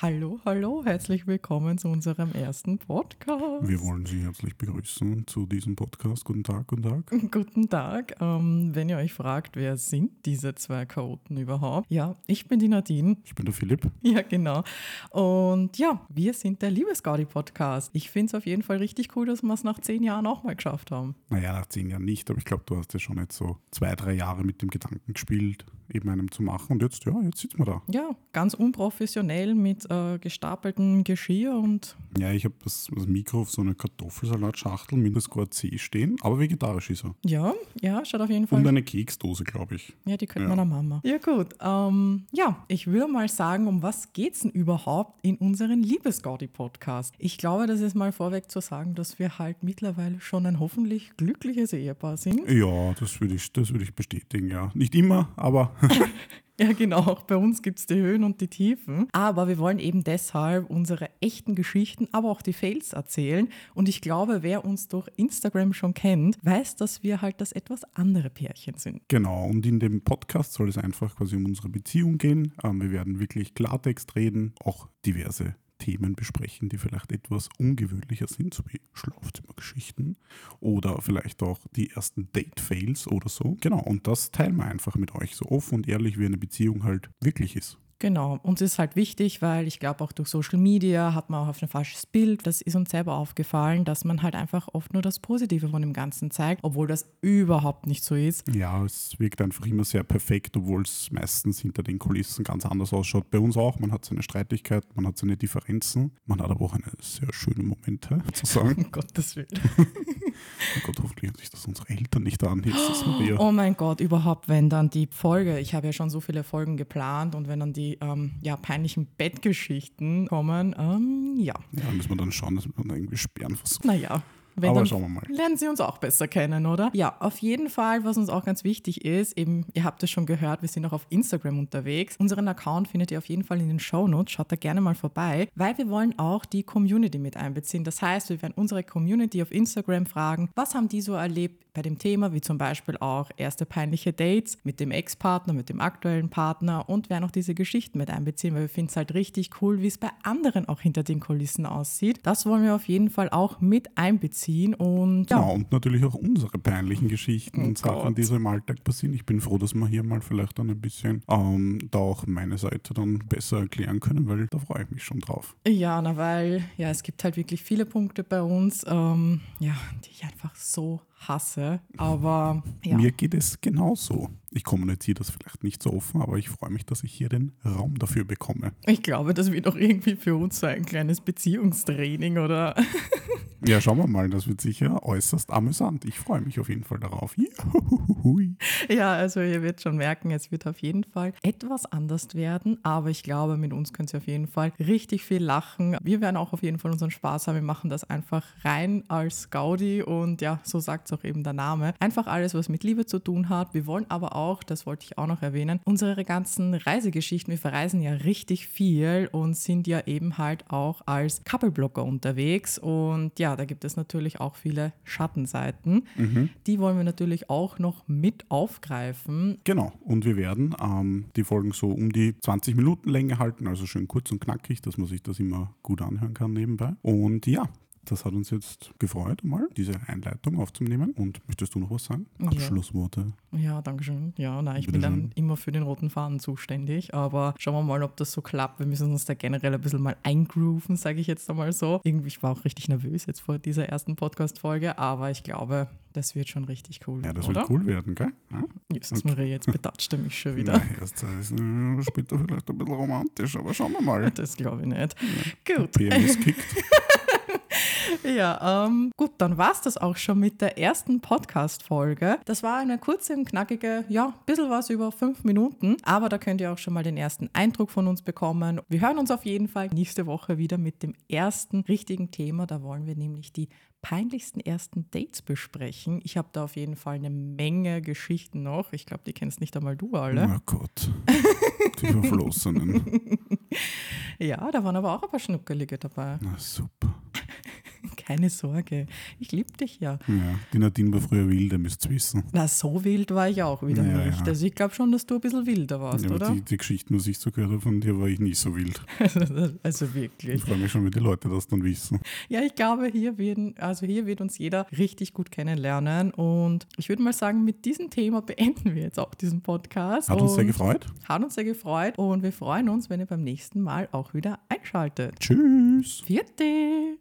Hallo, hallo, herzlich willkommen zu unserem ersten Podcast. Wir wollen Sie herzlich begrüßen zu diesem Podcast. Guten Tag, guten Tag. Guten Tag. Ähm, wenn ihr euch fragt, wer sind diese zwei Chaoten überhaupt? Ja, ich bin die Nadine. Ich bin der Philipp. Ja, genau. Und ja, wir sind der Liebesgaudi-Podcast. Ich finde es auf jeden Fall richtig cool, dass wir es nach zehn Jahren auch mal geschafft haben. Naja, nach zehn Jahren nicht, aber ich glaube, du hast ja schon jetzt so zwei, drei Jahre mit dem Gedanken gespielt, eben einem zu machen. Und jetzt, ja, jetzt sitzen wir da. Ja, ganz unprofessionell mit äh, gestapeltem Geschirr und. Ja, ich habe das, das Mikro auf so einer Kartoffelsalatschachtel mit Score C stehen, aber vegetarisch ist er. Ja, ja, schaut auf jeden Fall. Und eine Keksdose, glaube ich. Ja, die könnte Ja. meiner Mama. Ja, gut. Ähm, ja, ich würde mal sagen, um was geht's denn überhaupt in unseren Liebesgaudi-Podcast? Ich glaube, das ist mal vorweg zu sagen, dass wir halt mittlerweile schon ein hoffentlich glückliches Ehepaar sind. Ja, das würde ich, das würde ich bestätigen, ja. Nicht immer, aber Ja, genau. Auch bei uns gibt es die Höhen und die Tiefen. Aber wir wollen eben deshalb unsere echten Geschichten, aber auch die Fails erzählen. Und ich glaube, wer uns durch Instagram schon kennt, weiß, dass wir halt das etwas andere Pärchen sind. Genau, und in dem Podcast soll es einfach quasi um unsere Beziehung gehen. Ähm, wir werden wirklich Klartext reden, auch diverse Themen besprechen, die vielleicht etwas ungewöhnlicher sind, so wie Schlafzimmergeschichten oder vielleicht auch die ersten Date-Fails oder so. Genau, und das teilen wir einfach mit euch so offen und ehrlich, wie eine Beziehung halt wirklich ist. Genau, uns ist halt wichtig, weil ich glaube, auch durch Social Media hat man auch auf ein falsches Bild. Das ist uns selber aufgefallen, dass man halt einfach oft nur das Positive von dem Ganzen zeigt, obwohl das überhaupt nicht so ist. Ja, es wirkt einfach immer sehr perfekt, obwohl es meistens hinter den Kulissen ganz anders ausschaut. Bei uns auch, man hat seine Streitigkeiten, man hat seine Differenzen, man hat aber auch eine sehr schöne Momente, zu sagen. Um Gottes Willen. Oh Gott, hoffentlich hören sich das unsere Eltern nicht an. Jesus Maria. Oh mein Gott, überhaupt, wenn dann die Folge, ich habe ja schon so viele Folgen geplant und wenn dann die ähm, ja, peinlichen Bettgeschichten kommen, ähm, ja, Ja, müssen wir dann schauen, dass wir dann irgendwie sperren versuchen. naja. Wenn Aber schauen wir mal. lernen Sie uns auch besser kennen, oder? Ja, auf jeden Fall, was uns auch ganz wichtig ist, eben, ihr habt es schon gehört, wir sind auch auf Instagram unterwegs. Unseren Account findet ihr auf jeden Fall in den Shownotes, schaut da gerne mal vorbei, weil wir wollen auch die Community mit einbeziehen. Das heißt, wir werden unsere Community auf Instagram fragen, was haben die so erlebt bei dem Thema, wie zum Beispiel auch erste peinliche Dates mit dem Ex-Partner, mit dem aktuellen Partner und werden auch diese Geschichten mit einbeziehen, weil wir finden es halt richtig cool, wie es bei anderen auch hinter den Kulissen aussieht. Das wollen wir auf jeden Fall auch mit einbeziehen und ja, Genau, und natürlich auch unsere peinlichen Geschichten Oh und Sachen, Gott. die so im Alltag passieren. Ich bin froh, dass wir hier mal vielleicht dann ein bisschen ähm, da auch meine Seite dann besser erklären können, weil da freue ich mich schon drauf. Ja, na, weil ja, es gibt halt wirklich viele Punkte bei uns, ähm, ja, die ich einfach so hasse. Aber ja, Mir geht es genauso. Ich kommuniziere das vielleicht nicht so offen, aber ich freue mich, dass ich hier den Raum dafür bekomme. ich glaube, das wird auch irgendwie für uns so ein kleines Beziehungstraining oder Ja, schauen wir mal, das wird sicher äußerst amüsant. Ich freue mich auf jeden Fall darauf. Juhuhuhui. Ja, also ihr werdet schon merken, es wird auf jeden Fall etwas anders werden, aber ich glaube, mit uns könnt ihr auf jeden Fall richtig viel lachen. Wir werden auch auf jeden Fall unseren Spaß haben. Wir machen das einfach rein als Gaudi und ja, so sagt es auch eben der Name. Einfach alles, was mit Liebe zu tun hat. Wir wollen aber auch, das wollte ich auch noch erwähnen, unsere ganzen Reisegeschichten. Wir verreisen ja richtig viel und sind ja eben halt auch als Couple-Blogger unterwegs und ja, da gibt es natürlich auch viele Schattenseiten. Die wollen wir natürlich auch noch mit aufgreifen. Genau, und wir werden ähm, die Folgen so um die 20 Minuten Länge halten, also schön kurz und knackig, dass man sich das immer gut anhören kann nebenbei. Und ja, das hat uns jetzt gefreut, mal diese Einleitung aufzunehmen. Und möchtest du noch was sagen? Ja. Abschlussworte. Ja, danke schön. Ja, nein, ich bin Bitteschön. dann immer für den roten Faden zuständig, aber schauen wir mal, ob das so klappt. Wir müssen uns da generell ein bisschen mal eingrooven, sage ich jetzt einmal so. Irgendwie, ich war auch richtig nervös jetzt vor dieser ersten Podcast-Folge, aber ich glaube, das wird schon richtig cool. Ja, das oder? wird cool werden, gell? Ja? Jesus Maria, jetzt betatscht er mich schon wieder. Na, erst ist später vielleicht ein bisschen romantisch, aber schauen wir mal. Das glaube ich nicht. Gut. PMS kickt. Ja, ähm, gut, dann war es das auch schon mit der ersten Podcast-Folge. Das war eine kurze und knackige, ja, bisschen was über fünf Minuten, aber da könnt ihr auch schon mal den ersten Eindruck von uns bekommen. Wir hören uns auf jeden Fall nächste Woche wieder mit dem ersten richtigen Thema. Da wollen wir nämlich die peinlichsten ersten Dates besprechen. Ich habe da auf jeden Fall eine Menge Geschichten noch. Ich glaube, die kennst nicht einmal du alle. Oh Gott. Die Verflossenen. Ja, da waren aber auch ein paar Schnuckelige dabei. Na super. Keine Sorge. Ich liebe dich ja. Ja, die Nadine war früher wild, ihr müsst wissen. Na, so wild war ich auch wieder Ja, nicht. ja. Also ich glaube schon, dass du ein bisschen wilder warst, Ja, oder? die, die Geschichten, was ich so gehört habe von dir, war ich nicht so wild. also Ich wirklich. freue mich schon, wie die Leute das dann wissen. Ja, ich glaube, hier werden, also hier wird uns jeder richtig gut kennenlernen. Und ich würde mal sagen, mit diesem Thema beenden wir jetzt auch diesen Podcast. Hat uns sehr gefreut. Hat uns sehr gefreut und wir freuen uns, wenn ihr beim nächsten Mal auch wieder einschaltet. Tschüss. Vierte!